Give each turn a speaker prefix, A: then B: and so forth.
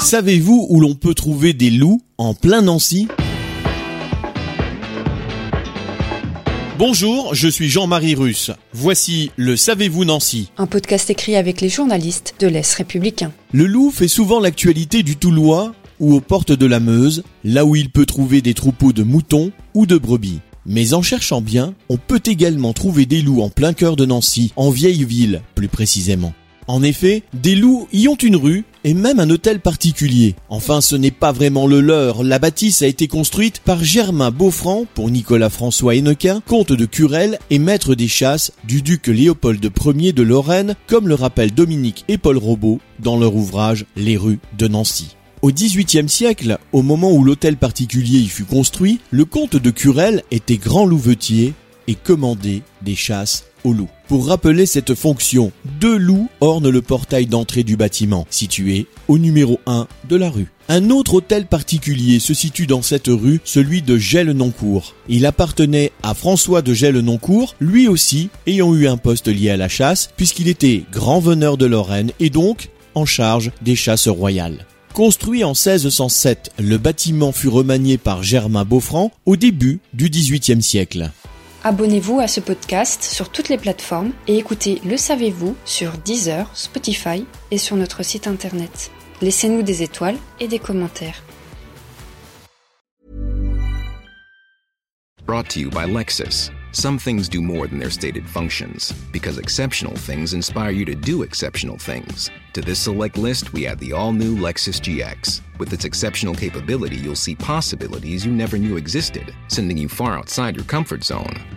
A: Savez-vous où l'on peut trouver des loups en plein Nancy? Bonjour, je suis Jean-Marie Russe. Voici le Savez-vous Nancy
B: Un podcast écrit avec les journalistes de l'Est républicain.
A: Le loup fait souvent l'actualité du Toulois ou aux portes de la Meuse, là où il peut trouver des troupeaux de moutons ou de brebis. Mais en cherchant bien, on peut également trouver des loups en plein cœur de Nancy, en vieille ville plus précisément. En effet, des loups y ont une rue et même un hôtel particulier. Enfin, ce n'est pas vraiment le leur. La bâtisse a été construite par Germain Beaufranc pour Nicolas François Hennequin, comte de Curel et maître des chasses du duc Léopold Ier de Lorraine, comme le rappellent Dominique et Paul Robot dans leur ouvrage Les rues de Nancy. Au XVIIIe siècle, au moment où l'hôtel particulier y fut construit, le comte de Curel était grand louvetier et commandait des chasses aux loups. Pour rappeler cette fonction, deux loups ornent le portail d'entrée du bâtiment, situé au numéro 1 de la rue. Un autre hôtel particulier se situe dans cette rue, celui de Gelles-Noncourt. Il appartenait à François de Gelles-Noncourt, lui aussi ayant eu un poste lié à la chasse, puisqu'il était grand veneur de Lorraine et donc en charge des chasses royales. Construit en 1607, le bâtiment fut remanié par Germain Beaufranc au début du XVIIIe siècle.
B: Abonnez-vous à ce podcast sur toutes les plateformes et écoutez Le Savez-vous sur Deezer, Spotify et sur notre site internet. Laissez-nous des étoiles et des commentaires.
C: Brought to you by Lexus. Some things do more than their stated functions, because exceptional things inspire you to do exceptional things. To this select list, we add the all new Lexus GX. With its exceptional capability, you'll see possibilities you never knew existed, sending you far outside your comfort zone.